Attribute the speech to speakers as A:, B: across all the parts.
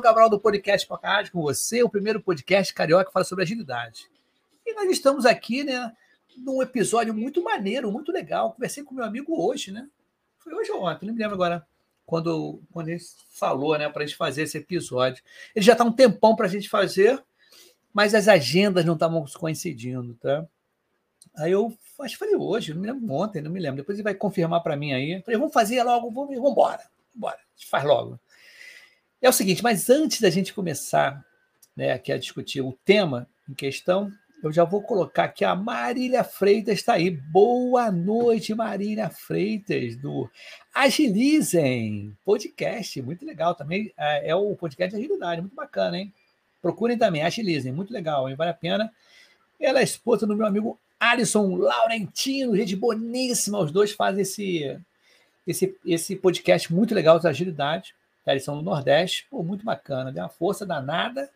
A: Ibson Cabral do Podcast Podcast com você, o primeiro podcast carioca que fala sobre agilidade. E nós estamos aqui, né, num episódio muito maneiro, muito legal. Conversei com meu amigo hoje, né? Foi hoje ou ontem, não me lembro agora. Quando, quando ele falou, né, para a gente fazer esse episódio. Ele já está um tempão para a gente fazer, mas as agendas não estavam coincidindo, tá? Aí eu acho que falei hoje, não me lembro ontem, não me lembro. Depois ele vai confirmar para mim aí. Falei, vamos fazer logo, vamos, vamos embora. Bora, faz logo. É o seguinte, mas antes da gente começar né, aqui a discutir o tema em questão, eu já vou colocar aqui a Marília Freitas está aí. Boa noite, Marília Freitas, do Agilizem Podcast, muito legal também. É, é o podcast de agilidade, muito bacana, hein? Procurem também, Agilizem, muito legal, hein? vale a pena. Ela é esposa do meu amigo Alisson Laurentino, gente boníssima, os dois fazem esse esse, esse podcast muito legal da agilidade. Tá? Eles são do Nordeste, pô, muito bacana, deu uma força danada,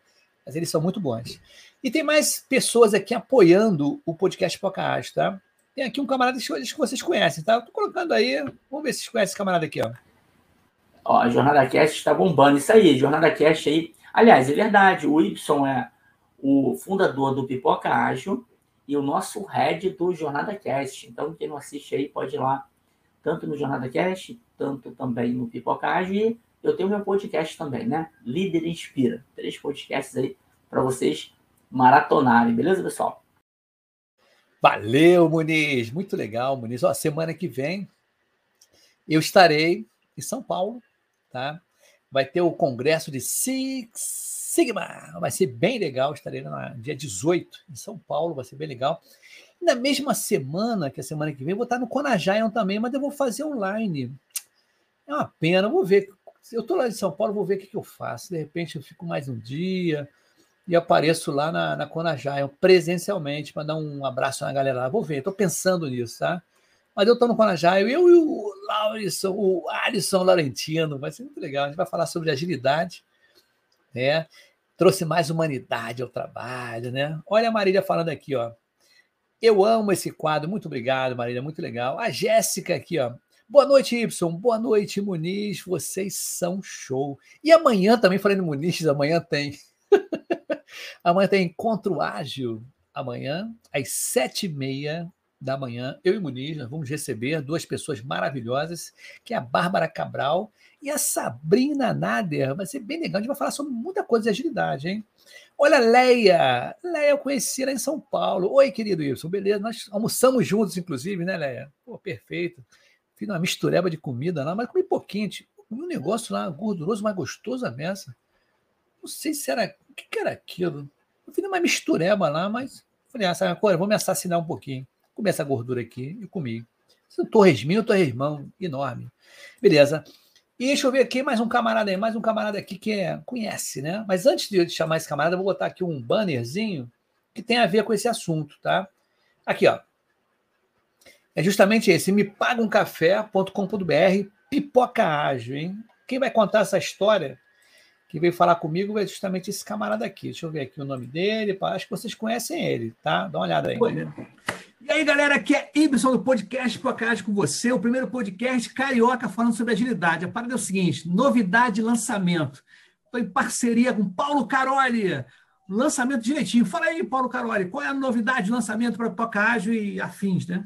A: mas eles são muito bons. E tem mais pessoas aqui apoiando o podcast Podcast, tá? Tem aqui um camarada que vocês conhecem, tá? Estou colocando aí, vamos ver se vocês conhecem esse camarada aqui, ó.
B: Ó, a Jornada Cast está bombando. Isso aí, Jornada Cast aí. Aliás, é verdade, o Y é o fundador do Pipoca Ágil e o nosso head do Jornada Cast. Então, quem não assiste aí pode ir lá tanto no Jornada Cast, tanto também no Pipocagem. E eu tenho meu podcast também, né? Líder Inspira. Três podcasts aí para vocês maratonarem, beleza, pessoal?
A: Valeu, Muniz. Muito legal, Muniz. Ó, semana que vem eu estarei em São Paulo, tá? Vai ter o congresso de Six Sigma. Vai ser bem legal. Estarei no dia 18 em São Paulo, vai ser bem legal. Na mesma semana, que é a semana que vem, eu vou estar no Conajayan também, mas eu vou fazer online. É uma pena, vou ver. Eu estou lá em São Paulo, vou ver o que, que eu faço. De repente eu fico mais um dia e apareço lá na, na Conajayan presencialmente para dar um abraço na galera lá. Vou ver, estou pensando nisso, tá? Mas eu estou no Conajayan, eu e o Laurisson, o Alisson Laurentino, vai ser muito legal. A gente vai falar sobre agilidade, né? Trouxe mais humanidade ao trabalho, né? Olha a Marília falando aqui, ó. Eu amo esse quadro. Muito obrigado, Marília. Muito legal. A Jéssica aqui, ó. Boa noite, Y. Boa noite, Muniz. Vocês são show. E amanhã também, falando Muniz, amanhã tem. amanhã tem encontro ágil. Amanhã, às sete e meia da manhã, eu e Muniz nós vamos receber duas pessoas maravilhosas, que é a Bárbara Cabral e a Sabrina Nader. Vai ser bem legal. A gente vai falar sobre muita coisa de agilidade, hein? Olha, Leia. Leia, eu conheci lá em São Paulo. Oi, querido Wilson, beleza? Nós almoçamos juntos, inclusive, né, Leia? Pô, perfeito. Fiz uma mistureba de comida lá, mas comi pouquinho. Tipo, comi um negócio lá, gorduroso, mas gostoso a mesa. Não sei se era. O que, que era aquilo? Eu fiz uma mistureba lá, mas falei, ah, sabe uma coisa? Vou me assassinar um pouquinho. Comi essa gordura aqui e comi. É um torresminho, um torresmão enorme. Beleza. E deixa eu ver aqui mais um camarada aí, mais um camarada aqui que é, conhece, né? Mas antes de eu chamar esse camarada, eu vou botar aqui um bannerzinho que tem a ver com esse assunto, tá? Aqui, ó. É justamente esse, me paga um café.com.br, pipoca ágil, hein? Quem vai contar essa história, que veio falar comigo, é justamente esse camarada aqui. Deixa eu ver aqui o nome dele, acho que vocês conhecem ele, tá? Dá uma olhada aí. E aí, galera, aqui é Ibson do podcast Podcast com você, o primeiro podcast carioca falando sobre agilidade. A parada é o seguinte: novidade de lançamento. Estou em parceria com Paulo Caroli. Lançamento direitinho. Fala aí, Paulo Caroli, qual é a novidade de lançamento para Podcast e afins, né?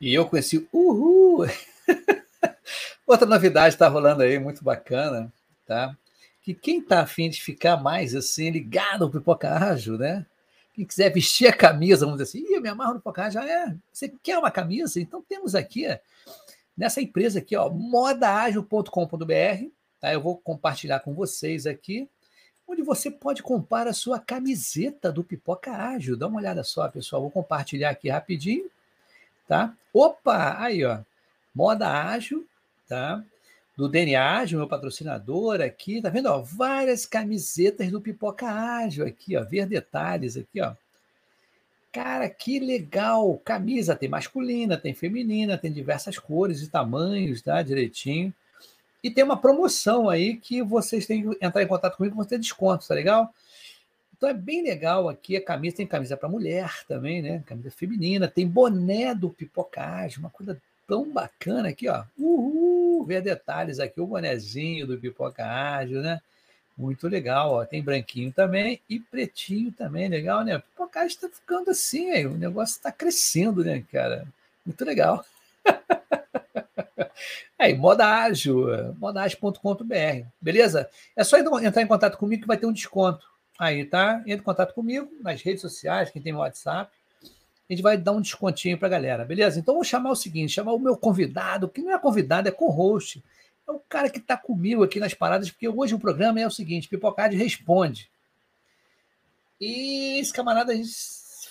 A: E eu conheci Uhul! Outra novidade está rolando aí, muito bacana, tá? Que quem está afim de ficar mais assim, ligado ao pipoca ágil, né? Quem quiser vestir a camisa, vamos dizer assim, eu me amarro no pipoca ágil, ah, é, você quer uma camisa? Então temos aqui, nessa empresa aqui, ó, modaagil.com.br, tá? Eu vou compartilhar com vocês aqui, onde você pode comprar a sua camiseta do Pipoca Ágil. Dá uma olhada só, pessoal, vou compartilhar aqui rapidinho tá? Opa, aí, ó, moda ágil, tá? Do DNA Ágil, meu patrocinador aqui, tá vendo? Ó, várias camisetas do Pipoca Ágil aqui, ó, ver detalhes aqui, ó. Cara, que legal! Camisa tem masculina, tem feminina, tem diversas cores e tamanhos, tá? Direitinho. E tem uma promoção aí que vocês têm que entrar em contato comigo para ter desconto, tá legal? Então é bem legal aqui a camisa, tem camisa para mulher também, né? Camisa feminina, tem boné do Pipocagem, uma coisa tão bacana aqui, ó. Uhul! Ver detalhes aqui, o bonezinho do Pipocagem, né? Muito legal, ó. Tem branquinho também e pretinho também, legal, né? O Pipocagem está ficando assim, aí, o negócio está crescendo, né, cara? Muito legal. Aí, moda ágil, modaágil.com.br, beleza? É só entrar em contato comigo que vai ter um desconto. Aí, tá? Entre em contato comigo nas redes sociais, quem tem meu WhatsApp. A gente vai dar um descontinho para a galera, beleza? Então, vou chamar o seguinte: chamar o meu convidado, que não é convidado, é co-host. É o cara que está comigo aqui nas paradas, porque hoje o programa é o seguinte: Pipocard responde. E esse camarada a gente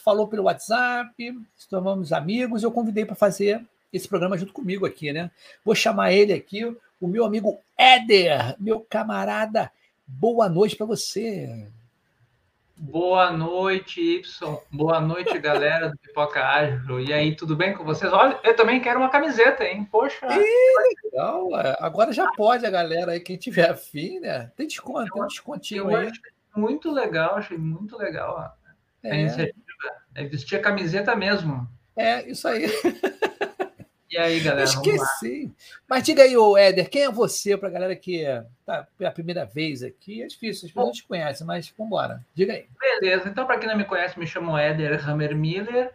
A: falou pelo WhatsApp, tomamos amigos, eu convidei para fazer esse programa junto comigo aqui, né? Vou chamar ele aqui, o meu amigo Éder, meu camarada. Boa noite para você.
C: Boa noite, Y. Boa noite, galera do Pipoca Ágil. E aí, tudo bem com vocês? Olha, eu também quero uma camiseta, hein? Poxa.
A: Ih, legal. É. Agora já pode a galera aí, quem tiver afim, né? Tem desconto, tem um descontinho eu aí.
C: muito legal, achei muito legal é. a iniciativa. É vestir a camiseta mesmo.
A: É, isso aí.
C: E aí, galera?
A: Esqueci. Mas diga aí, ô Éder, quem é você para a galera que tá pela primeira vez aqui? É difícil, as pessoas te conhecem, mas vamos embora. Diga aí.
C: Beleza, então, para quem não me conhece, me chamo Éder Hammermiller,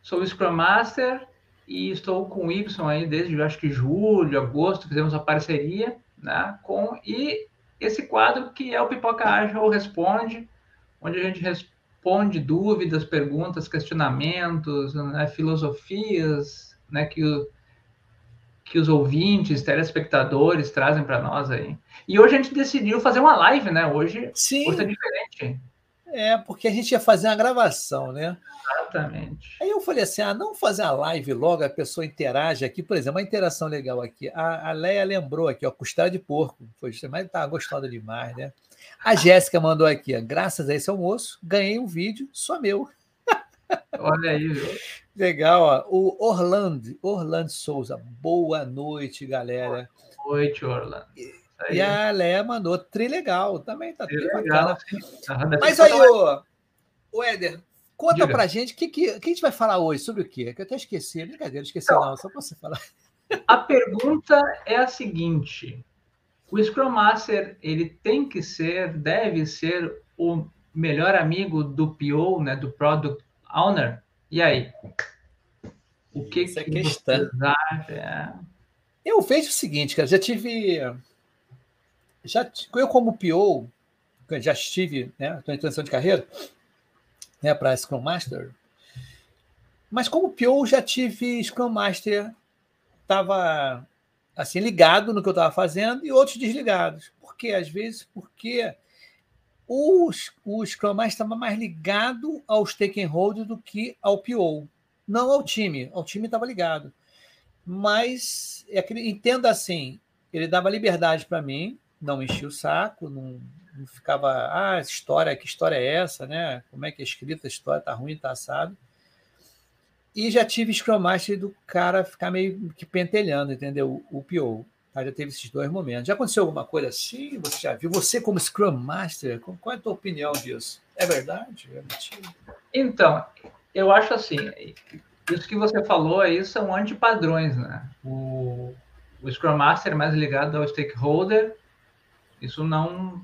C: sou Scrum Master e estou com o Y aí desde, acho que julho, agosto, fizemos uma parceria, né? Com, e esse quadro que é o Pipoca Ágil Responde, onde a gente responde dúvidas, perguntas, questionamentos, né, filosofias, né, que, o, que os ouvintes, telespectadores trazem para nós aí. E hoje a gente decidiu fazer uma live, né? Hoje,
A: Sim.
C: hoje tá diferente.
A: É, porque a gente ia fazer uma gravação, né?
C: Exatamente.
A: Aí eu falei assim: ah, não fazer a live logo, a pessoa interage aqui. Por exemplo, uma interação legal aqui. A, a Leia lembrou aqui, ó, costela de porco. Foi, mas tá gostando demais, né? A Jéssica mandou aqui, ó, graças a esse almoço, ganhei um vídeo só meu.
C: Olha aí, viu?
A: Legal, ó. O Orlando, Orlando Souza. Boa noite, galera.
C: Boa noite, Orlando.
A: E a Léa mandou trilegal também, tá tri bacana. Mas aí, o, o Éder, conta Diga. pra gente o que, que, que a gente vai falar hoje, sobre o quê? Que eu até esqueci, brincadeira, esqueci então, não, só pra você falar.
C: A pergunta é a seguinte: o Scrum Master ele tem que ser, deve ser o melhor amigo do PO, né, do Product Owner? E aí? O que, Essa que questão. É.
A: Eu vejo o seguinte, cara, já tive. Já, eu, como PO, já estive, né? Estou em transição de carreira, né, para Scrum Master. Mas como PO, já tive Scrum Master, estava assim, ligado no que eu estava fazendo e outros desligados. Por quê? Às vezes, porque o, o Scrum Master estava mais ligado aos stakeholders do que ao PO. Não ao time, ao time estava ligado. Mas é entenda assim, ele dava liberdade para mim, não enchia o saco, não, não ficava, ah, história, que história é essa, né? Como é que é escrita a história, tá ruim, tá assado. E já tive Scrum Master do cara ficar meio que pentelhando, entendeu? O, o PO. Tá? Já teve esses dois momentos. Já aconteceu alguma coisa assim? Você já viu? Você, como Scrum Master, qual é a tua opinião disso? É verdade? É mentira?
C: Então, eu acho assim, isso que você falou aí são antipadrões, né? O, o Scrum Master mais ligado ao stakeholder, isso não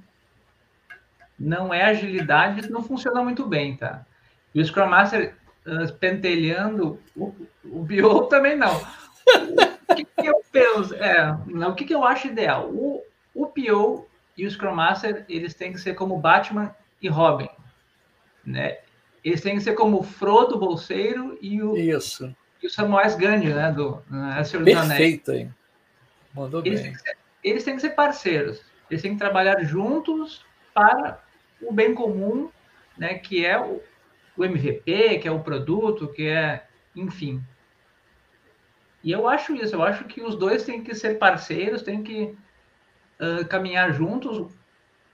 C: não é agilidade, não funciona muito bem, tá? E o Scrum Master uh, pentelhando o, o Bio também não. o que, que, eu penso? É, o que, que eu acho ideal? O, o PO e o Scrum Master, eles têm que ser como Batman e Robin, né? Eles têm que ser como o Frodo Bolseiro e o,
A: Isso.
C: E o Samwise Gandhi, né? Do,
A: né, Perfeito, hein?
C: Mandou eles bem. Têm ser, eles têm que ser parceiros. Eles têm que trabalhar juntos para o bem comum, né? Que é o, o MVP, que é o produto, que é, enfim. E eu acho isso, eu acho que os dois têm que ser parceiros, têm que uh, caminhar juntos,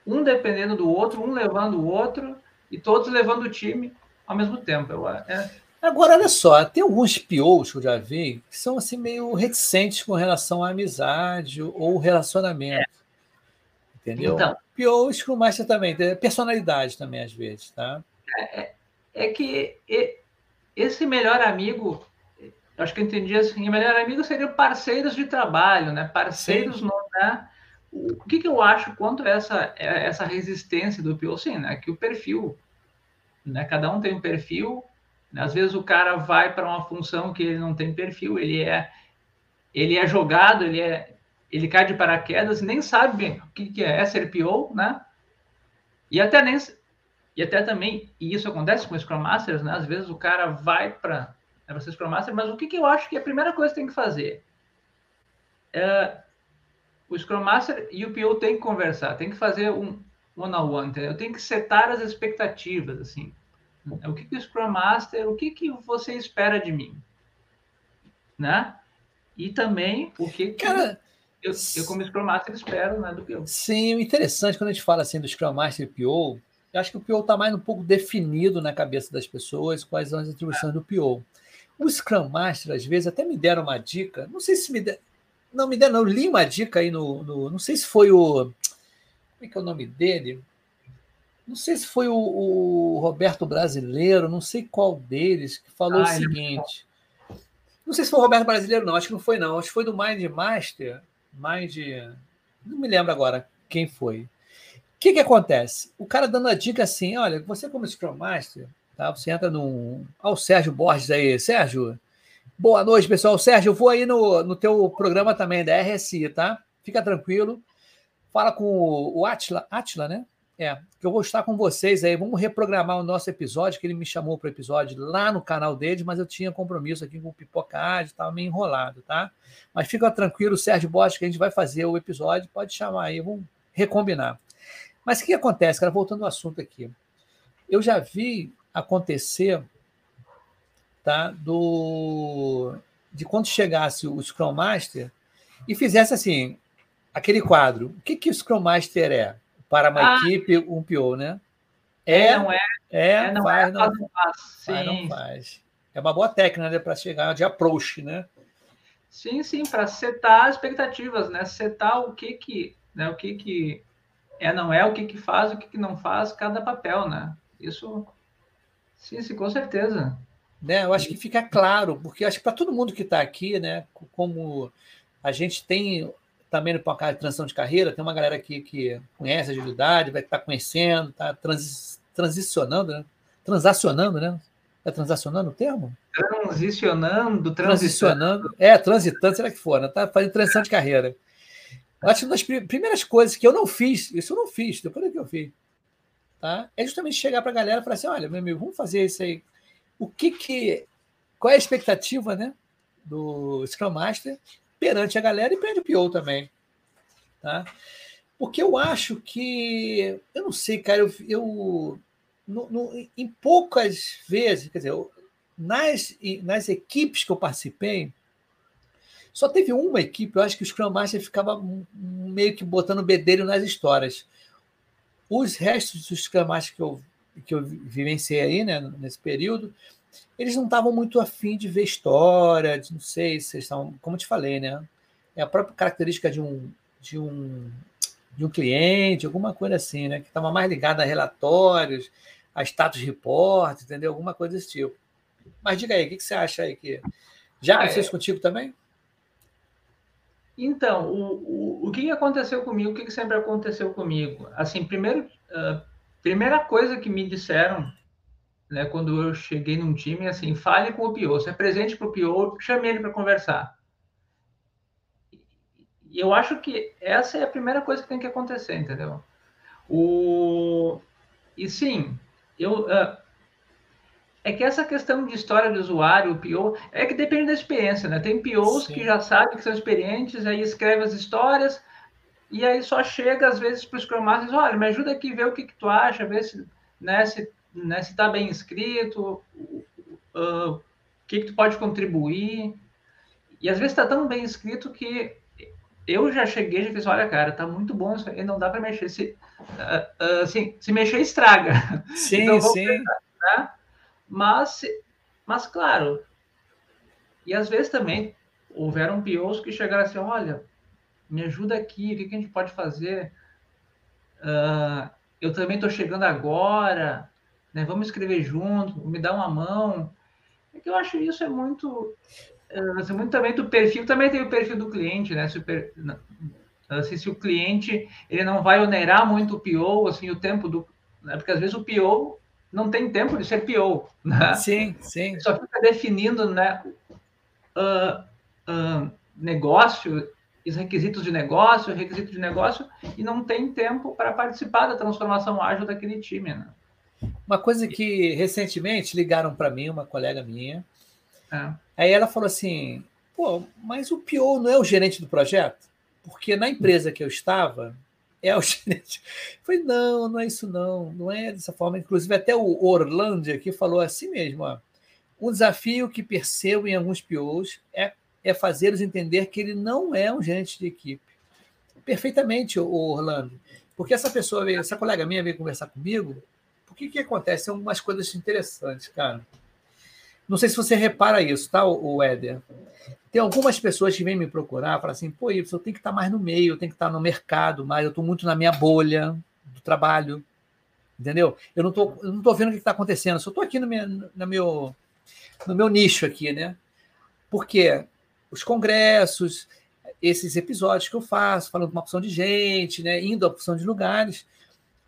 C: um dependendo do outro, um levando o outro, e todos levando o time ao mesmo tempo. Eu, é...
A: Agora, olha só, tem alguns POs que eu já vi que são assim meio reticentes com relação à amizade ou relacionamento. É. Entendeu? Então, PO Scrum Master também, personalidade também, às vezes, tá?
C: É, é é que esse melhor amigo, acho que eu entendi assim, melhor amigo seriam parceiros de trabalho, né? Parceiros no, né? O que, que eu acho quanto a essa, essa resistência do PO? Sim, né? Que o perfil, né? Cada um tem um perfil, né? às vezes o cara vai para uma função que ele não tem perfil, ele é ele é jogado, ele é ele cai de paraquedas, nem sabe o que, que é ser PO, né? E até nem e até também, e isso acontece com Scrum Masters, né? Às vezes o cara vai para é ser Scrum Master, mas o que, que eu acho que é a primeira coisa que tem que fazer? É, o Scrum Master e o PO tem que conversar, tem que fazer um one-on-one, entendeu? Tem que setar as expectativas, assim. O que, que o Scrum Master, o que, que você espera de mim? Né? E também o que, que Cara, eu, eu, como Scrum Master, espero né, do PO.
A: Sim, interessante quando a gente fala assim do Scrum Master e PO, eu acho que o PO está mais um pouco definido na cabeça das pessoas quais são as atribuições do PO. O Scrum Master, às vezes, até me deram uma dica, não sei se me deram, não me deram, não, eu li uma dica aí no, no, não sei se foi o, como é que é o nome dele? Não sei se foi o, o Roberto Brasileiro, não sei qual deles, que falou ah, o é seguinte. É não sei se foi o Roberto Brasileiro, não, acho que não foi, não. Acho que foi do Mind Master. Mind. Não me lembro agora quem foi que, que acontece? O cara dando a dica assim: olha, você, como Scrum Master, tá? você entra num. Olha o Sérgio Borges aí. Sérgio, boa noite, pessoal. Sérgio, eu vou aí no, no teu programa também, da RSI, tá? Fica tranquilo. Fala com o Atila, Atila, né? É, que eu vou estar com vocês aí. Vamos reprogramar o nosso episódio, que ele me chamou para o episódio lá no canal dele, mas eu tinha compromisso aqui com o Pipocard, estava meio enrolado, tá? Mas fica tranquilo, Sérgio Borges, que a gente vai fazer o episódio, pode chamar aí, vamos recombinar. Mas o que acontece, cara? Voltando ao assunto aqui. Eu já vi acontecer tá, do, de quando chegasse o Scrum Master e fizesse assim, aquele quadro. O que, que o Scrum Master é? Para uma ah, equipe, um PO, né?
C: É, é não é.
A: É, é não faz, é, não, não faz. Faz, não faz. É uma boa técnica né, para chegar de approach, né?
C: Sim, sim, para setar expectativas, né? Setar o que que, né? O que que é, não é o que, que faz, o que, que não faz cada papel, né? Isso, sim, sim, com certeza.
A: Né, eu acho que fica claro, porque acho que para todo mundo que está aqui, né, como a gente tem também no Pocahontas de transição de carreira, tem uma galera aqui que conhece agilidade, vai estar tá conhecendo, está transi transicionando, né? transacionando, né? É transacionando o termo?
C: Transicionando,
A: transicionando. É, transitando, será que for, né? Tá fazendo transição de carreira. Acho que uma das primeiras coisas que eu não fiz, isso eu não fiz, depois é que eu fiz, tá? é justamente chegar para a galera e falar assim: olha, meu amigo, vamos fazer isso aí. O que que. Qual é a expectativa né, do Scrum Master perante a galera e perante o PO também? Tá? Porque eu acho que. Eu não sei, cara, eu. eu no, no, em poucas vezes, quer dizer, eu, nas, nas equipes que eu participei, Só teve uma equipe, eu acho que o Scrum Master ficava meio que botando bedelho nas histórias. Os restos dos Master que eu, que eu vivenciei aí, né, nesse período, eles não estavam muito afim de ver história, de, não sei se estavam, como eu te falei, né? É a própria característica de um, de um, de um cliente, alguma coisa assim, né? Que estava mais ligada a relatórios, a status report, entendeu? Alguma coisa desse tipo. Mas diga aí, o que, que você acha aí que já ah, aconteceu é... contigo também?
C: Então, o, o, o que aconteceu comigo? O que sempre aconteceu comigo? Assim, primeiro, uh, primeira coisa que me disseram, né, quando eu cheguei num time, assim, fale com o PO, se apresente para o PO, chame ele para conversar. E eu acho que essa é a primeira coisa que tem que acontecer, entendeu? O... E sim, eu, uh, é que essa questão de história do usuário, o PO, é que depende da experiência, né? Tem POs Sim. que já sabem que são experientes, aí escreve as histórias, e aí só chega às vezes para os Scrum Masters, olha, me ajuda aqui ver o que, que tu acha, ver se né, se, né, tá bem escrito, uh, o que, que tu pode contribuir. E às vezes está tão bem escrito que eu já cheguei e fiz, olha, cara, tá muito bom isso aí, não dá para mexer. Se, uh, uh, assim, se mexer, estraga.
A: Sim, então, sim.
C: Pensar, né? Mas, mas claro, e às vezes também houveram POs que chegaram assim, olha, me ajuda aqui, o que, a gente pode fazer? Uh, eu também estou chegando agora, né? vamos escrever junto, me dá uma mão. É que eu acho isso é muito, assim, muito também do perfil, também tem o perfil do cliente, né? Se o, per, assim, se o cliente ele não vai onerar muito o PO, assim, o tempo do. Né? Porque às vezes o PO não tem tempo de ser PO. Né?
A: Sim, sim.
C: Só fica definindo né, uh, uh, negócio, os requisitos de negócio, requisito de negócio, e não tem tempo para participar da transformação ágil daquele time. Né?
A: Uma coisa que recentemente ligaram para mim, uma colega minha, é. aí ela falou assim: pô, mas o PO não é o gerente do projeto? Porque na empresa que eu estava, é o gerente. Falei, não, não é isso não, não é dessa forma. Inclusive, até o Orlando aqui falou assim mesmo, ó, um desafio que percebo em alguns POs é, é fazê-los entender que ele não é um gerente de equipe. Perfeitamente, o Orlando. Porque essa pessoa, veio, essa colega minha veio conversar comigo, por que que acontece? São umas coisas interessantes, cara. Não sei se você repara isso, tá, o Éder? Tem algumas pessoas que vêm me procurar, falam assim, pô, eu tenho que estar mais no meio, eu tenho que estar no mercado, mas eu estou muito na minha bolha do trabalho, entendeu? Eu não estou não tô vendo o que está acontecendo, eu só estou aqui no meu, no, meu, no meu nicho aqui, né? Porque os congressos, esses episódios que eu faço, falando com uma opção de gente, né? Indo a opção de lugares.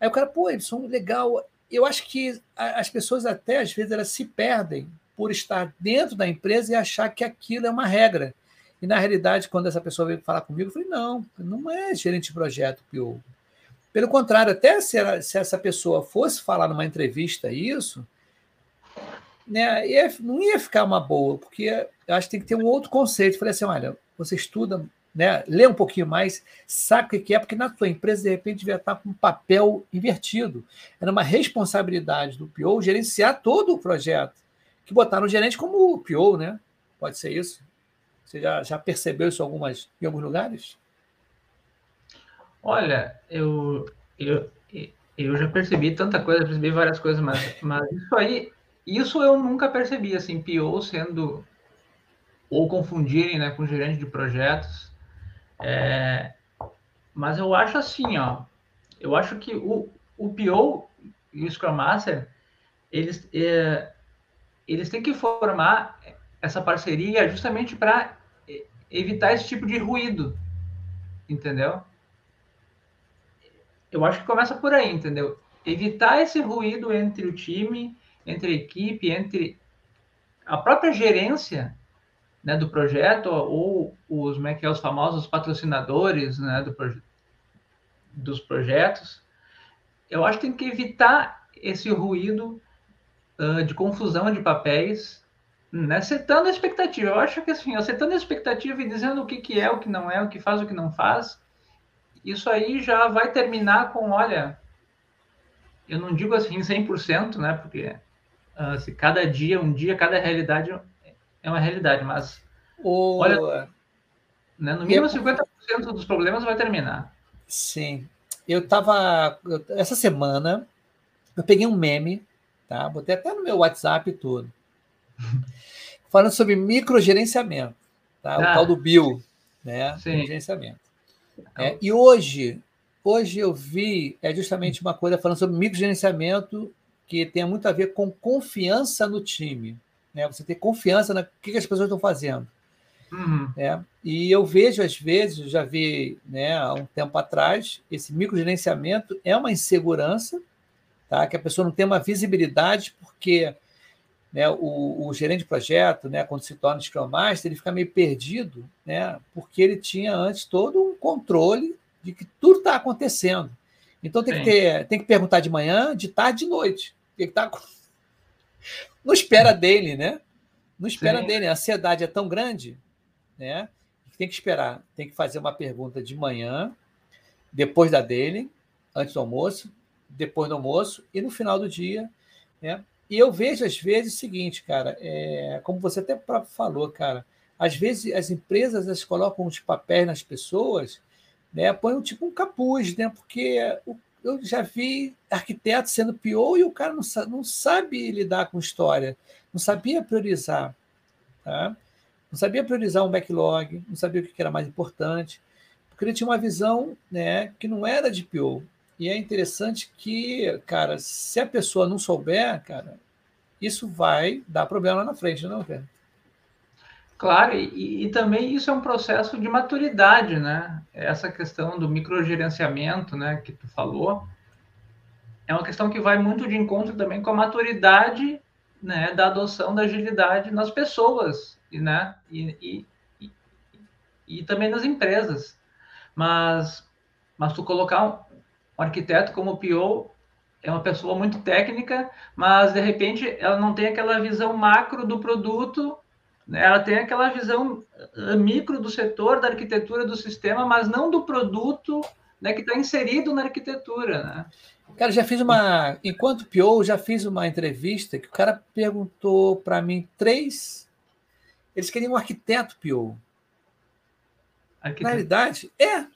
A: Aí o cara, pô, eles são legal. Eu acho que as pessoas até, às vezes, elas se perdem por estar dentro da empresa e achar que aquilo é uma regra. E, na realidade, quando essa pessoa veio falar comigo, eu falei: não, não é gerente de projeto, Pio. Pelo contrário, até se, ela, se essa pessoa fosse falar numa entrevista isso, né, ia, não ia ficar uma boa, porque acho que tem que ter um outro conceito. Eu falei assim: olha, você estuda, né, lê um pouquinho mais, sabe o que é, porque na tua empresa, de repente, devia estar com um papel invertido. Era uma responsabilidade do PO gerenciar todo o projeto que botaram o gerente como o PO, né? Pode ser isso? Você já, já percebeu isso algumas, em alguns lugares?
C: Olha, eu, eu, eu já percebi tanta coisa, percebi várias coisas, mas, mas isso aí, isso eu nunca percebi, assim, PO sendo, ou confundirem né, com gerente de projetos. É, mas eu acho assim, ó, eu acho que o, o PO e o Scrum Master, eles, é, eles têm que formar essa parceria justamente para evitar esse tipo de ruído, entendeu? Eu acho que começa por aí, entendeu? Evitar esse ruído entre o time, entre a equipe, entre a própria gerência né, do projeto ou os, como é que é, os famosos patrocinadores né, do proje dos projetos. Eu acho que tem que evitar esse ruído uh, de confusão de papéis, né? setando a expectativa. Eu acho que assim, setando a expectativa e dizendo o que, que é, o que não é, o que faz, o que não faz, isso aí já vai terminar com, olha, eu não digo assim 100%, né? Porque uh, se cada dia, um dia, cada realidade é uma realidade, mas
A: o... olha...
C: Né? No mínimo, 50% dos problemas vai terminar.
A: Sim. Eu estava. Essa semana, eu peguei um meme, tá? Botei até no meu WhatsApp e tudo. falando sobre microgerenciamento, tá? Ah. O tal do Bill, né? Gerenciamento. É, e hoje, hoje eu vi é justamente uma coisa falando sobre microgerenciamento que tem muito a ver com confiança no time. Né? Você ter confiança no que, as pessoas estão fazendo. Uhum. É, e eu vejo, às vezes, já vi né, há um tempo atrás, esse microgerenciamento é uma insegurança, tá? que a pessoa não tem uma visibilidade, porque né, o, o, gerente de projeto, né, quando se torna Scrum Master, ele fica meio perdido, né, porque ele tinha antes todo um controle de que tudo está acontecendo. Então tem que, ter, tem que perguntar de manhã, de tarde, de noite. O que está Não espera dele, né? Não espera Sim. dele. A ansiedade é tão grande, né? Tem que esperar. Tem que fazer uma pergunta de manhã, depois da dele, antes do almoço, depois do almoço e no final do dia, né? E eu vejo, às vezes, o seguinte, cara, é, como você até próprio falou, cara, às vezes as empresas elas colocam os papéis nas pessoas, né, põem tipo um capuz, né, porque eu já vi arquiteto sendo pior e o cara não, não sabe lidar com história, não sabia priorizar, tá? não sabia priorizar um backlog, não sabia o que era mais importante, porque ele tinha uma visão né, que não era de PO, e é interessante que, cara, se a pessoa não souber, cara, isso vai dar problema lá na frente, não, cara?
C: Claro, e, e, também isso é um processo de maturidade, né? Essa questão do microgerenciamento, né, que tu falou, é uma questão que vai muito de encontro também com a maturidade, né, da adoção da agilidade nas pessoas, né, e, e, e também nas empresas. Mas, mas tu colocar um arquiteto como PO é uma pessoa muito técnica, mas de repente ela não tem aquela visão macro do produto, né? ela tem aquela visão eh, micro do setor, da arquitetura do sistema, mas não do produto né, que está inserido na arquitetura. Né?
A: Cara, já fiz uma. Enquanto PO, já fiz uma entrevista que o cara perguntou para mim três. Eles queriam um arquiteto PO. Arquiteto. Na realidade, é.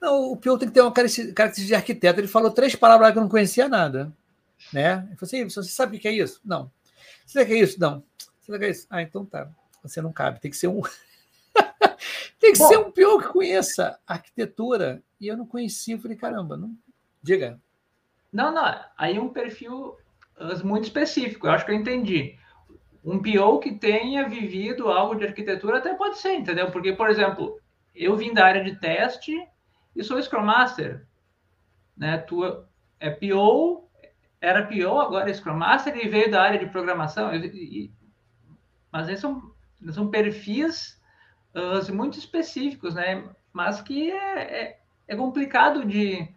A: Não, o Pio tem que ter uma característica de arquiteto. Ele falou três palavras que eu não conhecia nada. Né? Ele falou assim: você sabe o que é isso? Não. Você sabe o que é isso? Não. Você sabe o que é isso? Ah, então tá. Você não cabe. Tem que ser um. tem que Bom, ser um Pio que conheça arquitetura. E eu não conhecia. Eu falei: caramba, não. Diga.
C: Não, não. Aí é um perfil muito específico. Eu acho que eu entendi. Um PO que tenha vivido algo de arquitetura até pode ser, entendeu? Porque, por exemplo, eu vim da área de teste e sou Scrum Master. Né? Tu é PO, era PO, agora é Scrum Master e veio da área de programação. E, e, mas esses são, são perfis uh, muito específicos, né? Mas que é, é, é complicado de,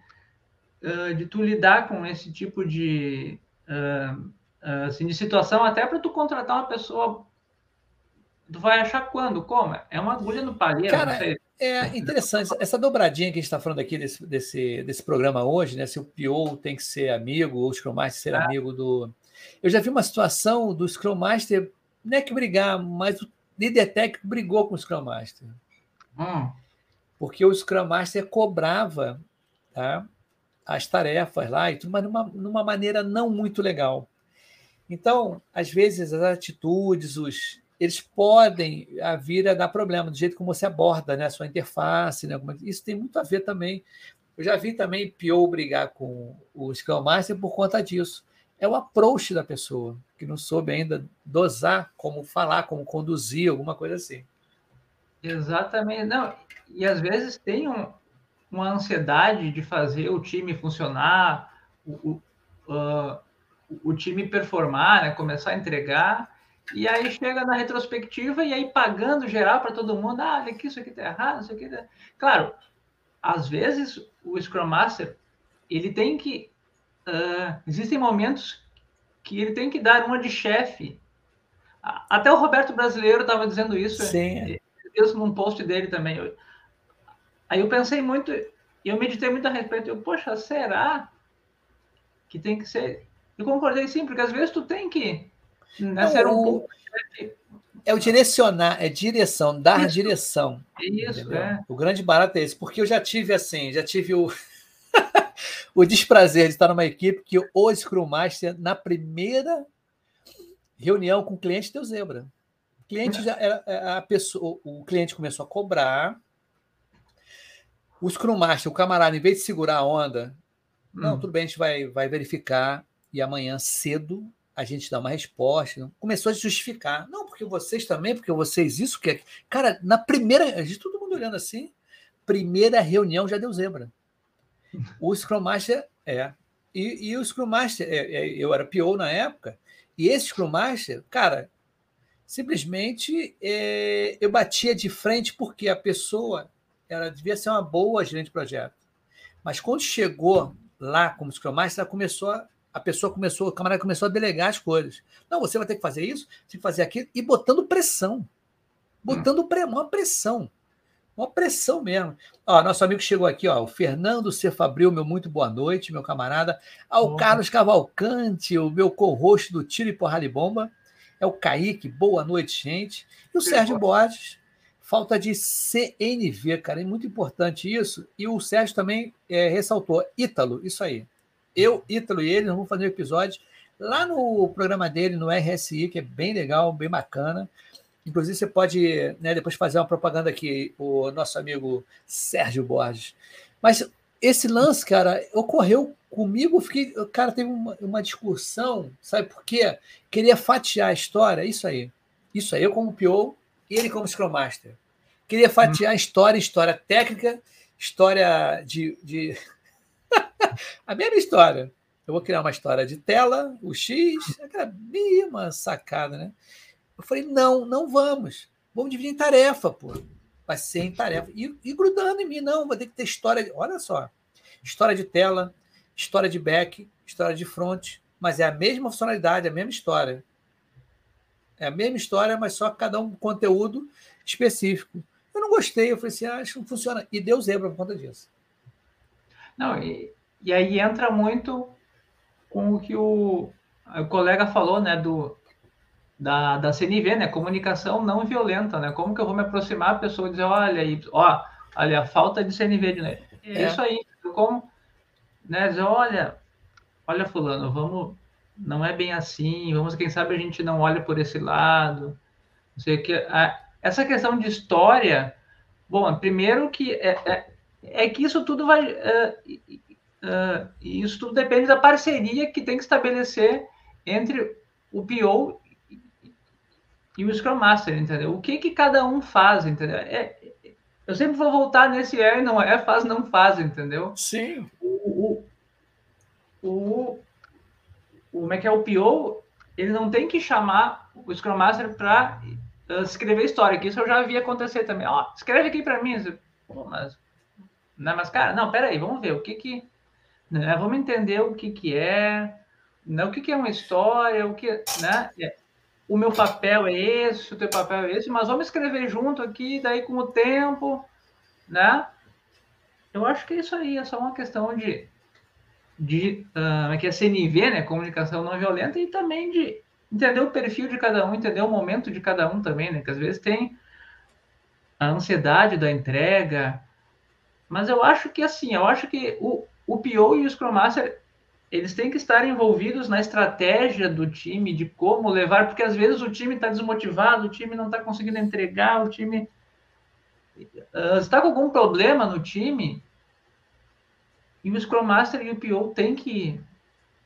C: uh, de tu lidar com esse tipo de, uh, assim, de situação, até para tu contratar uma pessoa tu vai achar quando? Como? É uma agulha no palheiro,
A: Cara, não sei. É interessante. Essa dobradinha que a gente está falando aqui desse, desse, desse programa hoje, né? Se o PO tem que ser amigo, ou o Scrum Master ser ah. amigo do. Eu já vi uma situação do Scrum Master, não é que brigar, mas o líder técnico brigou com o Scrum Master. Hum. Porque o Scrum Master cobrava tá, as tarefas lá, e tudo, mas numa, numa maneira não muito legal. Então, às vezes, as atitudes, os, eles podem vir a dar problema, do jeito como você aborda né, a sua interface. Né, é isso tem muito a ver também. Eu já vi também PO brigar com o Scrum Master por conta disso. É o approach da pessoa, que não soube ainda dosar como falar, como conduzir, alguma coisa assim.
C: Exatamente. Não, e às vezes tem um, uma ansiedade de fazer o time funcionar, o, o, uh, o time performar, né, começar a entregar, e aí chega na retrospectiva e aí pagando geral para todo mundo, ah, olha aqui, isso aqui tá errado, isso aqui tá... Claro, às vezes o Scrum Master, ele tem que... Uh, existem momentos que ele tem que dar uma de chefe. Até o Roberto Brasileiro estava dizendo isso.
A: Sim.
C: Isso num post dele também. Aí eu pensei muito, eu meditei muito a respeito. Eu, poxa, será que tem que ser... Eu concordei sim, porque às vezes tu tem que
A: não, um pouco... É o direcionar, é direção, dar isso. direção.
C: Isso, é.
A: O grande barato é esse, porque eu já tive assim, já tive o, o desprazer de estar numa equipe que o Scrum Master, na primeira reunião com o cliente, deu zebra. O cliente já era é, a pessoa, o cliente começou a cobrar. O Scrum Master, o camarada, em vez de segurar a onda, não, hum. tudo bem, a gente vai, vai verificar e amanhã cedo a gente dá uma resposta. Começou a justificar. Não, porque vocês também, porque vocês isso que. Cara, na primeira. A gente, todo mundo olhando assim. Primeira reunião já deu zebra. O Scrum Master é. E, e o Scrum Master, é, é, eu era PO na época, e esse Scrum Master, cara, simplesmente é, eu batia de frente porque a pessoa ela devia ser uma boa gerente de projeto. Mas quando chegou lá como Scrum Master, ela começou a a pessoa começou, o camarada começou a delegar as coisas. Não, você vai ter que fazer isso, tem que fazer aquilo, e botando pressão. Botando uma pressão. Uma pressão mesmo. Ó, nosso amigo chegou aqui, ó, o Fernando C. Fabril, meu muito boa noite, meu camarada. Ao Carlos Cavalcante, o meu co-host do Tiro e Porrada e Bomba. É o Kaique, boa noite, gente. E o Sérgio Borges, falta de CNV, cara, é muito importante isso. E o Sérgio também é, ressaltou, Ítalo, isso aí eu, Ítalo e ele, vamos fazer um episódio lá no programa dele, no RSI, que é bem legal, bem bacana. Inclusive, você pode né, depois fazer uma propaganda aqui, o nosso amigo Sérgio Borges. Mas esse lance, cara, ocorreu comigo. Fiquei, cara, teve uma, uma discussão, sabe por quê? Queria fatiar a história, isso aí. Isso aí, eu como PO, ele como Scrum Master. Queria fatiar a história, história técnica, história de, de a mesma história. Eu vou criar uma história de tela, o X, aquela mesma sacada, né? Eu falei, não, não vamos. Vamos dividir em tarefa, pô. Vai ser em tarefa. E, e grudando em mim, não, vai ter que ter história. Olha só. História de tela, história de back, história de front, mas é a mesma funcionalidade, a mesma história. É a mesma história, mas só cada um conteúdo específico. Eu não gostei, eu falei assim, ah, acho que não funciona. E deu zebra por conta disso.
C: Não, e, e aí entra muito com o que o, o colega falou, né, do, da, da CNV, né, comunicação não violenta, né, como que eu vou me aproximar da pessoa e dizer, olha, e, ó, olha, falta de CNV, de né? é. Isso aí, como, né, dizer, olha, olha fulano, vamos, não é bem assim, vamos, quem sabe a gente não olha por esse lado, não sei que, a, essa questão de história, bom, primeiro que é, é, é que isso tudo vai, uh, Uh, e isso tudo depende da parceria que tem que estabelecer entre o PO e o Scrum Master, entendeu? O que que cada um faz, entendeu? É, eu sempre vou voltar nesse é, não é, faz, não faz, entendeu?
A: Sim.
C: O, o, o, como é que é o PO, ele não tem que chamar o Scrum Master para uh, escrever história, que isso eu já vi acontecer também. Ó, escreve aqui para mim. Pô, mas, não, mas, cara, não, peraí, vamos ver, o que que né? Vamos entender o que, que é, né? o que, que é uma história, o que, né? É, o meu papel é esse, o teu papel é esse, mas vamos escrever junto aqui, daí com o tempo, né? Eu acho que é isso aí, é só uma questão de, de uh, que é CNV, né? Comunicação não violenta, e também de entender o perfil de cada um, entender o momento de cada um também, né? Que às vezes tem a ansiedade da entrega, mas eu acho que assim, eu acho que o, o PO e o Scrum Master, eles têm que estar envolvidos na estratégia do time, de como levar, porque às vezes o time está desmotivado, o time não está conseguindo entregar, o time uh, está com algum problema no time, e o Scrum Master e o PO têm que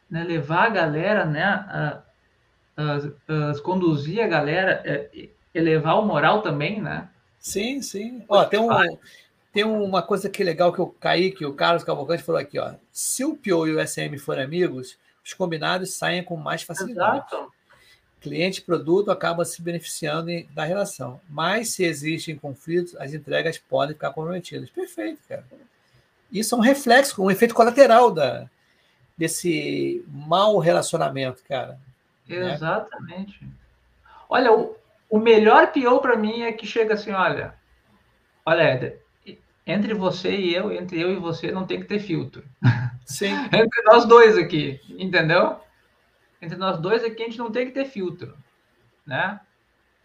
C: né, levar a galera, né, a, a, a, conduzir a galera, é, elevar o moral também, né?
A: Sim, sim. Ó, tem um, tem uma coisa que é legal que eu caí, que o Carlos Cavalcante falou aqui, ó. Se o Pio e o SM forem amigos, os combinados saem com mais facilidade. Exato. Cliente e produto acabam se beneficiando da relação. Mas se existem conflitos, as entregas podem ficar comprometidas. Perfeito, cara. Isso é um reflexo, um efeito colateral da, desse mau relacionamento, cara.
C: Né? Exatamente. Né? Olha, o, o melhor PO para mim é que chega assim, olha, olha, Éder, entre você e eu, entre eu e você, não tem que ter filtro.
A: Sim.
C: entre nós dois aqui, entendeu? Entre nós dois aqui, a gente não tem que ter filtro, né?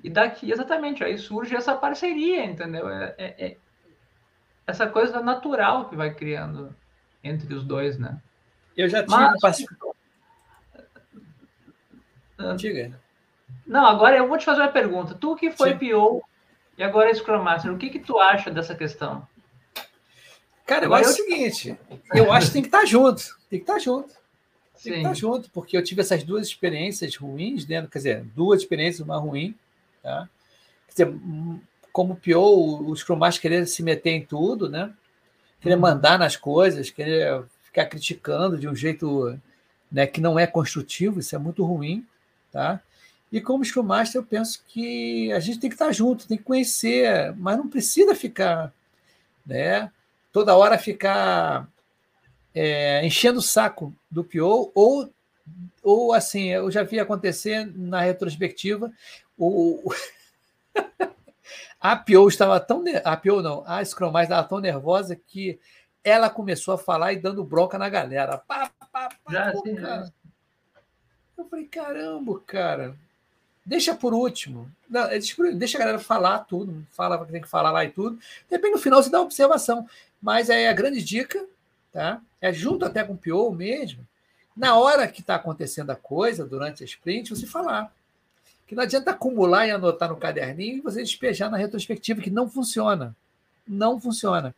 C: E daqui, exatamente, aí surge essa parceria, entendeu? É, é, é essa coisa natural que vai criando entre os dois, né?
A: Eu já tive Mas... participação.
C: Diga. Não, agora eu vou te fazer uma pergunta. Tu que foi Sim. PO e agora é Scrum Master, o que, que tu acha dessa questão?
A: Cara, eu acho eu... o seguinte, eu acho que tem que estar junto, tem que estar junto. Tem Sim. que estar junto, porque eu tive essas duas experiências ruins dentro, quer dizer, duas experiências, uma ruim, tá? Quer dizer, como PO, o Scrum Master querer se meter em tudo, né? Querer uhum. mandar nas coisas, querer ficar criticando de um jeito né, que não é construtivo, isso é muito ruim, tá? E como Scrum Master, eu penso que a gente tem que estar junto, tem que conhecer, mas não precisa ficar, né? Toda hora ficar é, enchendo o saco do PO, ou, ou assim, eu já vi acontecer na retrospectiva, o, a PO estava tão. A PO não, a Scrum Master estava tão nervosa que ela começou a falar e dando bronca na galera. Pá, pá, pá, já, pô, sim, Eu falei, caramba, cara, deixa por último. Não, deixa a galera falar tudo, fala o que tem que falar lá e tudo. De repente, no final, você dá uma observação. Mas aí a grande dica, tá? É junto até com o PO mesmo, na hora que está acontecendo a coisa, durante a sprint, você falar. Que não adianta acumular e anotar no caderninho e você despejar na retrospectiva, que não funciona. Não funciona.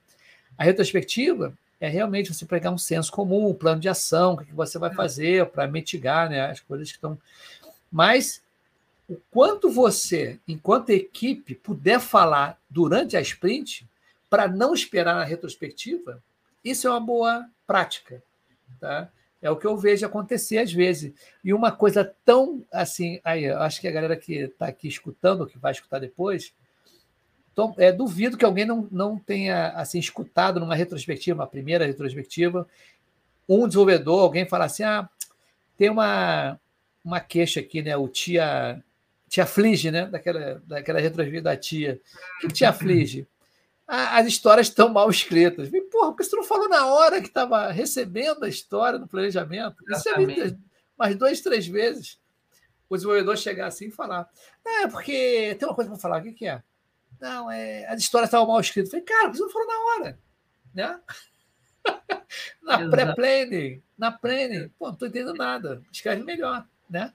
A: A retrospectiva é realmente você pegar um senso comum, um plano de ação, o que você vai fazer para mitigar né, as coisas que estão. Mas o quanto você, enquanto equipe, puder falar durante a sprint, para não esperar na retrospectiva, isso é uma boa prática. Tá? É o que eu vejo acontecer às vezes. E uma coisa tão assim, aí, acho que a galera que está aqui escutando, que vai escutar depois, é, duvido que alguém não, não tenha assim escutado numa retrospectiva, uma primeira retrospectiva, um desenvolvedor, alguém falar assim: ah, tem uma, uma queixa aqui, né? O tia te aflige, né? Daquela, daquela retrospectiva da tia. O que te aflige? As histórias estão mal escritas. E, porra, porque você não falou na hora que estava recebendo a história no planejamento? Isso é mais duas, três vezes. O desenvolvedor chegar assim e falar: É, porque tem uma coisa para falar, o que, que é? Não, é, as histórias estavam mal escritas. falei, cara, você não falou na hora. Né? na pré-planning, na planning, pô, não estou entendendo nada. Escreve melhor, né?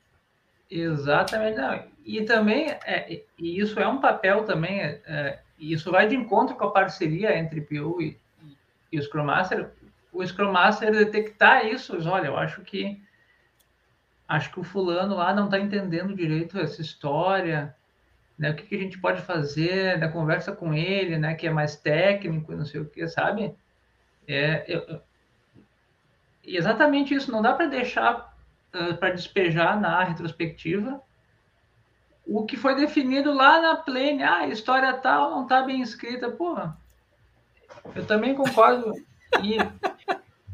C: Exatamente. Não. E também, é, e isso é um papel também, é, e isso vai de encontro com a parceria entre PO e, e o Scrum Master. O Scrum Master detectar isso, olha, eu acho que acho que o fulano lá não está entendendo direito essa história, né? O que, que, a gente pode fazer, né? Conversa com ele, né? Que é mais técnico, não sei o que, sabe? É, eu, exatamente isso. Não dá para deixar uh, para despejar na retrospectiva o que foi definido lá na plane, ah, a história tal não está bem escrita, porra. Eu também concordo. E,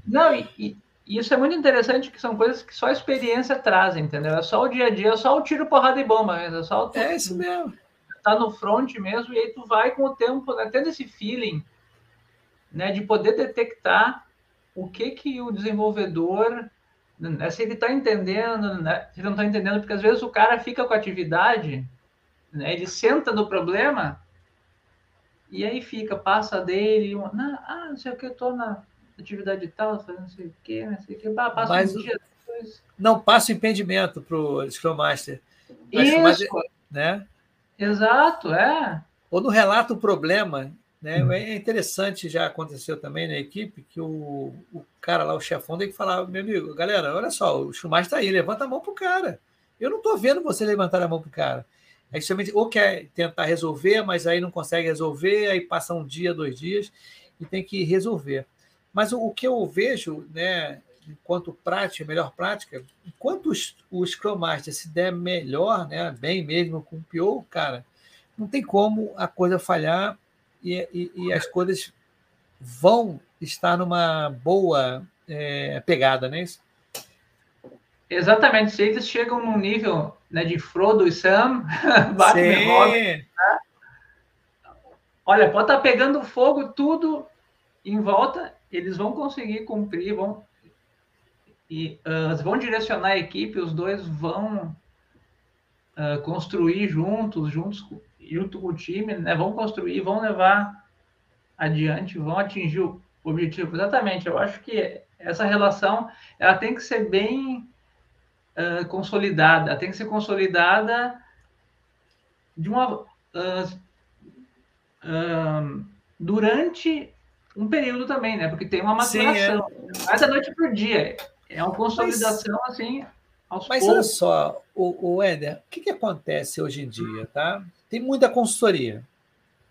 C: não, e, e, isso é muito interessante, que são coisas que só a experiência traz, entendeu? É só o dia a dia, é só o tiro, porrada e bomba mesmo. É, só
A: o, é isso mesmo.
C: Tá no front mesmo, e aí tu vai com o tempo, né, tendo esse feeling, né, de poder detectar o que que o desenvolvedor né, se ele está entendendo, né? se ele não está entendendo, porque às vezes o cara fica com atividade, né? ele senta no problema e aí fica, passa dele, uma, não, ah, não sei o que, eu estou na atividade tal, fazendo não sei o que, não sei o que, passa Mas um dia depois.
A: Não passa o impedimento para o Scrum Master.
C: Isso, Master, né? Exato, é.
A: Ou no relato o problema, né? Hum. É interessante, já aconteceu também na equipe, que o, o cara lá, o chefão, tem que falar, meu amigo, galera, olha só, o Schumacher está aí, levanta a mão pro cara. Eu não estou vendo você levantar a mão pro cara. É justamente, ou quer tentar resolver, mas aí não consegue resolver, aí passa um dia, dois dias, e tem que resolver. Mas o, o que eu vejo, né, enquanto prática, melhor prática, enquanto o Scrum Master se der melhor, né, bem mesmo com o PO, cara, não tem como a coisa falhar e, e, e as coisas vão estar numa boa é, pegada, não é isso?
C: Exatamente. Se eles chegam num nível né, de Frodo e Sam, Batman Robin, né? olha, pode estar tá pegando fogo tudo em volta, eles vão conseguir cumprir, vão e uh, vão direcionar a equipe, os dois vão uh, construir juntos, juntos, junto com o time, né? Vão construir, vão levar adiante, vão atingir o objetivo. Exatamente. Eu acho que essa relação ela tem que ser bem uh, consolidada, tem que ser consolidada de uma uh, uh, durante um período também, né? Porque tem uma maturação. Sim, é. da noite por dia. É uma consolidação Mas... assim
A: aos Mas poucos. olha só, o, o Éder, o que, que acontece hoje em dia, tá? Tem muita consultoria.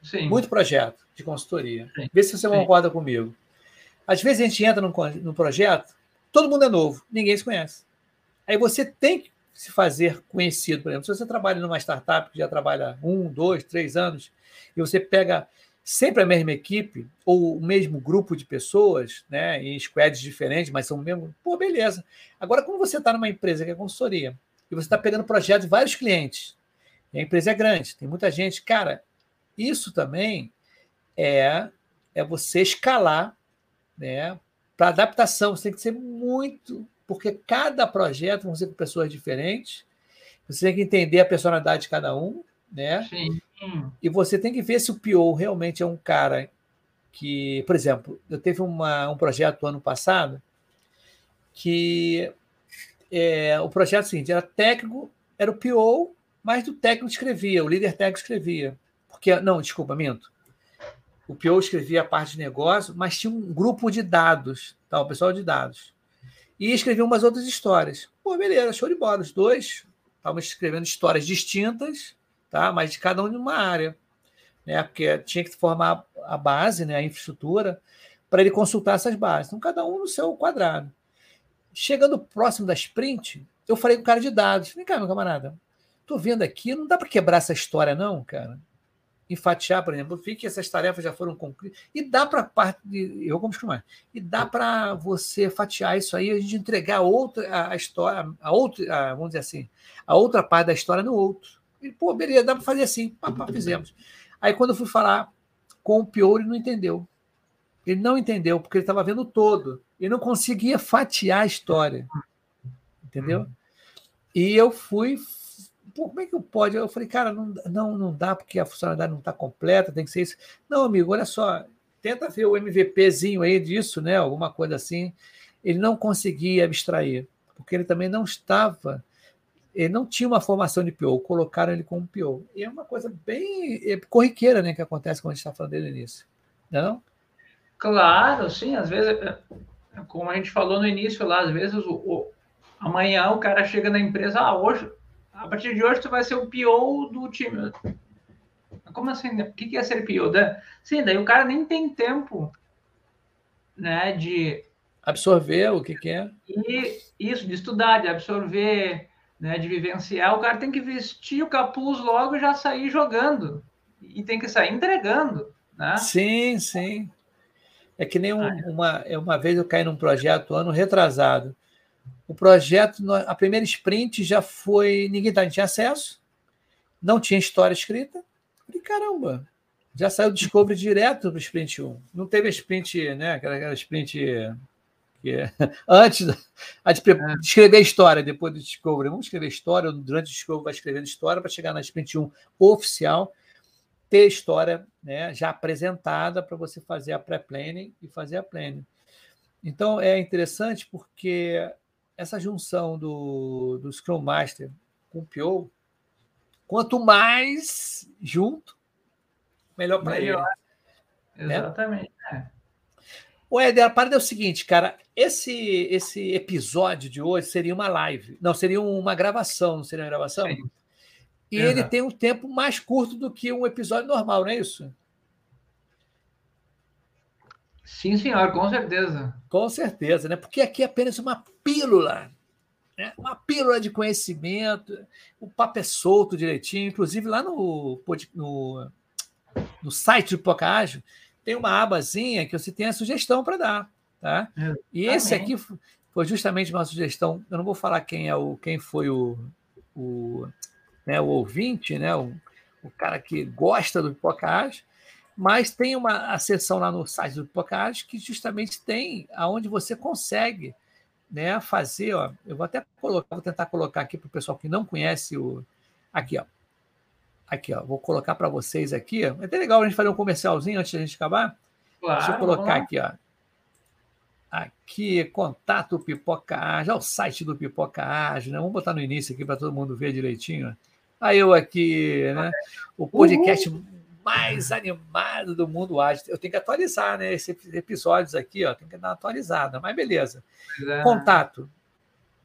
A: Sim. Muito projeto de consultoria. Sim. Vê se você Sim. concorda comigo. Às vezes a gente entra no, no projeto, todo mundo é novo, ninguém se conhece. Aí você tem que se fazer conhecido. Por exemplo, se você trabalha numa startup que já trabalha um, dois, três anos, e você pega sempre a mesma equipe ou o mesmo grupo de pessoas, né, em squads diferentes, mas são o mesmo, pô, beleza. Agora, como você está numa empresa que é consultoria e você está pegando projetos de vários clientes, e a empresa é grande, tem muita gente, cara, isso também é é você escalar, né, para adaptação. Você tem que ser muito, porque cada projeto vão ser com pessoas diferentes. Você tem que entender a personalidade de cada um, né? Sim. E você tem que ver se o PO realmente é um cara que, por exemplo, eu teve uma, um projeto ano passado que é, o projeto seguinte, era técnico, era o PO, mas o técnico escrevia, o líder técnico escrevia. Porque, não, desculpa, minto. O PO escrevia a parte de negócio, mas tinha um grupo de dados, tá? o pessoal de dados. E escrevia umas outras histórias. Pô, beleza, show de bola. Os dois estavam escrevendo histórias distintas, tá? mas de cada um em uma área, né? porque tinha que formar a base, né? a infraestrutura, para ele consultar essas bases. Então, cada um no seu quadrado. Chegando próximo da sprint, eu falei com o cara de dados. Vem cá, meu camarada, tô vendo aqui, não dá para quebrar essa história, não, cara. Enfatiar, por exemplo, vi que essas tarefas já foram concluídas. E dá para parte. Eu como chamar. E dá para você fatiar isso aí, a gente entregar outra, a, história, a outra, a, vamos dizer assim, a outra parte da história no outro. E, pô, beleza, dá para fazer assim. Pá, pá, fizemos. Aí quando eu fui falar com o Pior, ele não entendeu. Ele não entendeu, porque ele estava vendo todo. Ele não conseguia fatiar a história. Entendeu? Uhum. E eu fui. Pô, como é que eu pode? Eu falei, cara, não, não, não dá, porque a funcionalidade não está completa, tem que ser isso. Não, amigo, olha só, tenta ver o MVPzinho aí disso, né? Alguma coisa assim. Ele não conseguia abstrair, porque ele também não estava ele não tinha uma formação de PO, colocaram ele como PO. E é uma coisa bem é corriqueira né, que acontece quando a gente está falando dele início. Não?
C: Claro, sim. Às vezes, é, como a gente falou no início lá, às vezes o, o amanhã o cara chega na empresa, ah, hoje, a partir de hoje tu vai ser o PO do time. Como assim? O que é ser PO? Sim, daí o cara nem tem tempo né, de
A: absorver o que, que é.
C: E isso, de estudar, de absorver né, de vivenciar, o cara tem que vestir o capuz logo e já sair jogando. E tem que sair entregando. Né?
A: Sim, sim. É que nem um, uma, é uma vez eu caí num projeto, ano retrasado. O projeto, a primeira sprint já foi. Ninguém tá, tinha acesso, não tinha história escrita. Falei, caramba, já saiu o Discovery direto para o sprint 1. Não teve a sprint, né? Aquela, aquela sprint porque antes, de é. escrever a história, depois do Discovery, vamos escrever história, durante o Discovery vai escrevendo história para chegar na Sprint 1 oficial, ter história né, já apresentada para você fazer a pré-planning e fazer a planning. Então é interessante porque essa junção do, do Scrum Master com o PO, quanto mais junto, melhor para ele.
C: Né? Exatamente. Né?
A: O Éder, a parada é o seguinte, cara. Esse, esse episódio de hoje seria uma live. Não, seria uma gravação, não seria uma gravação? Sim. E uhum. ele tem um tempo mais curto do que um episódio normal, não é isso?
C: Sim, senhor, com certeza.
A: Com certeza, né? Porque aqui é apenas uma pílula. Né? Uma pílula de conhecimento. O papo é solto direitinho. Inclusive, lá no, no, no site do Pocágio, tem uma abazinha que você tem a sugestão para dar. Tá? E esse aqui foi justamente uma sugestão. Eu não vou falar quem é o quem foi o, o, né, o ouvinte, né, o, o cara que gosta do Pipocage, mas tem uma a seção lá no site do Pipocage que justamente tem aonde você consegue né, fazer. Ó, eu vou até colocar, vou tentar colocar aqui para o pessoal que não conhece o, Aqui, ó. Aqui, ó. Vou colocar para vocês aqui. É até legal a gente fazer um comercialzinho antes de a gente acabar. Claro, Deixa eu colocar aqui, ó. Aqui, contato Pipoca Ágil, é o site do Pipoca Ágil, né? Vamos botar no início aqui para todo mundo ver direitinho. Aí eu aqui, né? O podcast Uhul. mais animado do mundo ágil. Eu tenho que atualizar, né? Esses episódios aqui, ó, tem que dar uma atualizada, mas beleza. É. Contato.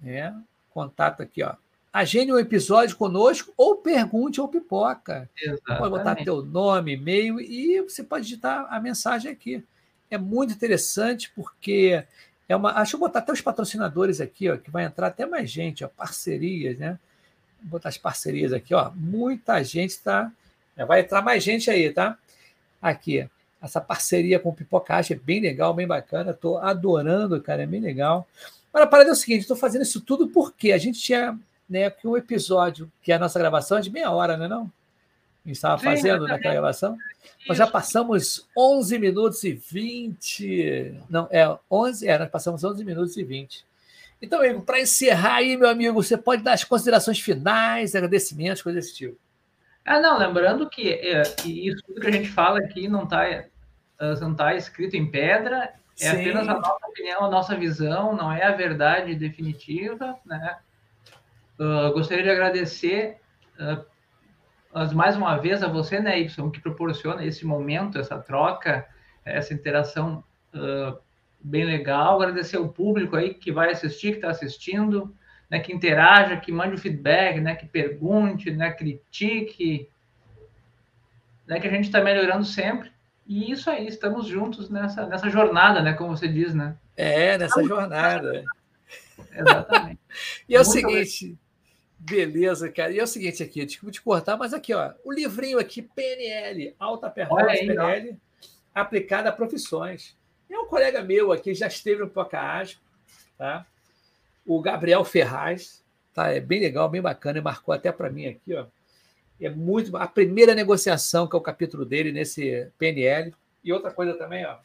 A: Né? Contato aqui, ó. Agende um episódio conosco ou pergunte ao Pipoca. Exatamente. Pode botar teu nome, e-mail e você pode digitar a mensagem aqui é muito interessante porque é uma. Acho que botar até os patrocinadores aqui, ó, que vai entrar até mais gente, ó, parcerias, né? Vou botar as parcerias aqui, ó. Muita gente está. Vai entrar mais gente aí, tá? Aqui. Essa parceria com o Pipocaixa é bem legal, bem bacana. Estou adorando, cara, é bem legal. Agora, a parada é o seguinte: estou fazendo isso tudo porque a gente tinha né, que um episódio, que é a nossa gravação, é de meia hora, né? Não? A gente estava fazendo naquela gravação. Nós já passamos 11 minutos e 20. Não, é 11, é, nós passamos 11 minutos e 20. Então, para encerrar aí, meu amigo, você pode dar as considerações finais, agradecimentos, coisas desse tipo.
C: Ah, não, lembrando que, é, que isso tudo que a gente fala aqui não está é, não tá escrito em pedra, é Sim. apenas a nossa opinião, a nossa visão, não é a verdade definitiva, né? Uh, gostaria de agradecer uh, mas mais uma vez a você, né, Y, que proporciona esse momento, essa troca, essa interação uh, bem legal. Agradecer o público aí que vai assistir, que está assistindo, né, que interaja, que mande o feedback, né, que pergunte, né, critique, né, que a gente está melhorando sempre. E isso aí, estamos juntos nessa, nessa jornada, né, como você diz, né?
A: É, nessa estamos jornada. Exatamente. e é o Muito seguinte. Beleza, cara. E é o seguinte aqui, desculpa te cortar, mas aqui, ó, o livrinho aqui, PNL, Alta Performance aí, PNL, ó. aplicada a profissões. É um colega meu aqui, já esteve no Pocahasco, tá? O Gabriel Ferraz, tá? É bem legal, bem bacana, e marcou até para mim aqui, ó. É muito a primeira negociação, que é o capítulo dele nesse PNL. E outra coisa também, ó.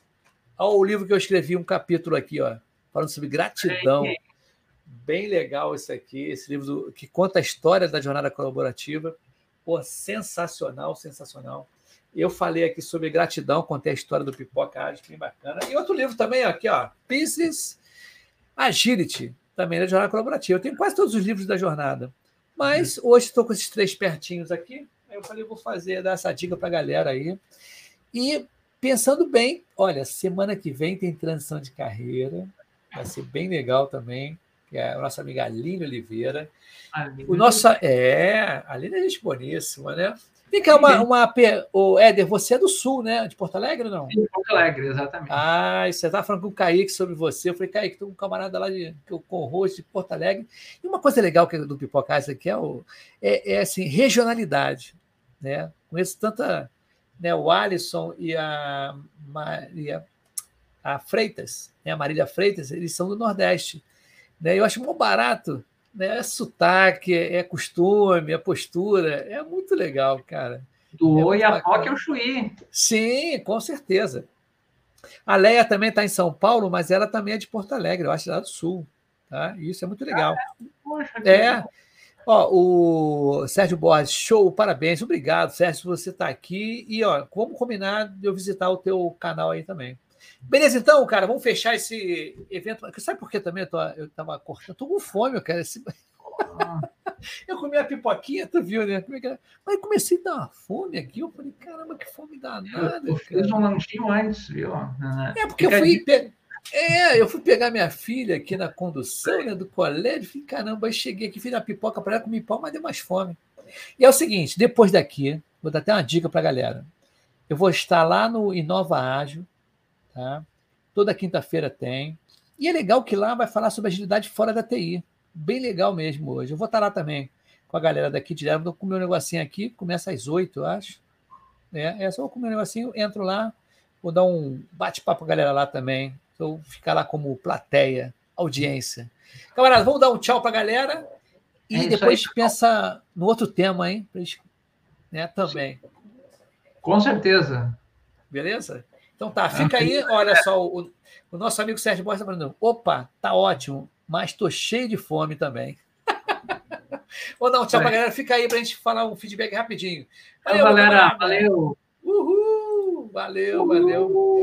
A: Olha o livro que eu escrevi, um capítulo aqui, ó, falando sobre gratidão. Bem legal esse aqui, esse livro do, que conta a história da jornada colaborativa. Pô, sensacional, sensacional. Eu falei aqui sobre gratidão, contei a história do Pipoca acho bem bacana. E outro livro também, aqui, ó, Business Agility, também da jornada colaborativa. Eu tenho quase todos os livros da jornada. Mas uhum. hoje estou com esses três pertinhos aqui. Aí eu falei, vou fazer, dar essa dica para a galera aí. E pensando bem, olha, semana que vem tem transição de carreira. Vai ser bem legal também que é a nossa amiga Aline Oliveira. Aline. O nosso, é, a Aline é gente boníssima, né? Vem cá, uma, uma. O Éder, você é do Sul, né? De Porto Alegre não?
C: De Porto Alegre, exatamente.
A: Ah, você estava falando com o Kaique sobre você. Eu falei, Kaique, tem um camarada lá de, com o rosto de Porto Alegre. E uma coisa legal que é do Pipocais aqui é, o, é, é assim, regionalidade. Né? Conheço tanta. Né, o Alisson e a Maria a Freitas, né, a Marília Freitas, eles são do Nordeste. Né? Eu acho muito barato. Né? É sotaque, é costume, é postura. É muito legal, cara.
C: Do é Oiapoque ao Chuí.
A: Sim, com certeza. A Leia também está em São Paulo, mas ela também é de Porto Alegre, eu acho, lá do Sul. Tá? Isso é muito legal. Ah, poxa, é. Ó, o Sérgio Borges, show, parabéns, obrigado, Sérgio, por você estar tá aqui. E ó, combinar de eu visitar o teu canal aí também. Beleza, então, cara, vamos fechar esse evento. Sabe por que também eu, tô, eu tava cortando? Eu tô com fome, eu quero esse. eu comi a pipoquinha, tu viu, né? Mas comecei a dar uma fome aqui. Eu falei, caramba, que fome danada.
C: Eu, eu fiz um lanchinho antes, viu?
A: É, porque Fica eu fui. Pe... É, eu fui pegar minha filha aqui na condução né, do colégio. Falei, caramba, aí cheguei aqui, fiz a pipoca para ela, comi pão, mas deu mais fome. E é o seguinte: depois daqui, vou dar até uma dica para a galera. Eu vou estar lá no Inova Ágil, Tá? Toda quinta-feira tem. E é legal que lá vai falar sobre agilidade fora da TI. Bem legal mesmo hoje. Eu vou estar lá também com a galera daqui direto. Vou comer um negocinho aqui, começa às oito, eu acho. É, é só comer um negocinho, entro lá, vou dar um bate-papo com a galera lá também. Vou ficar lá como plateia, audiência. Camarada, vamos dar um tchau para a galera e é depois pensa no outro tema, hein? Né, também.
C: Com certeza.
A: Beleza? Então tá, fica aí, olha só, o, o nosso amigo Sérgio Borges está falando, opa, tá ótimo, mas tô cheio de fome também. Ou não, tchau pra galera. Fica aí pra gente falar um feedback rapidinho.
C: Valeu, galera. Valeu.
A: Uhul! Valeu, Uhul. valeu.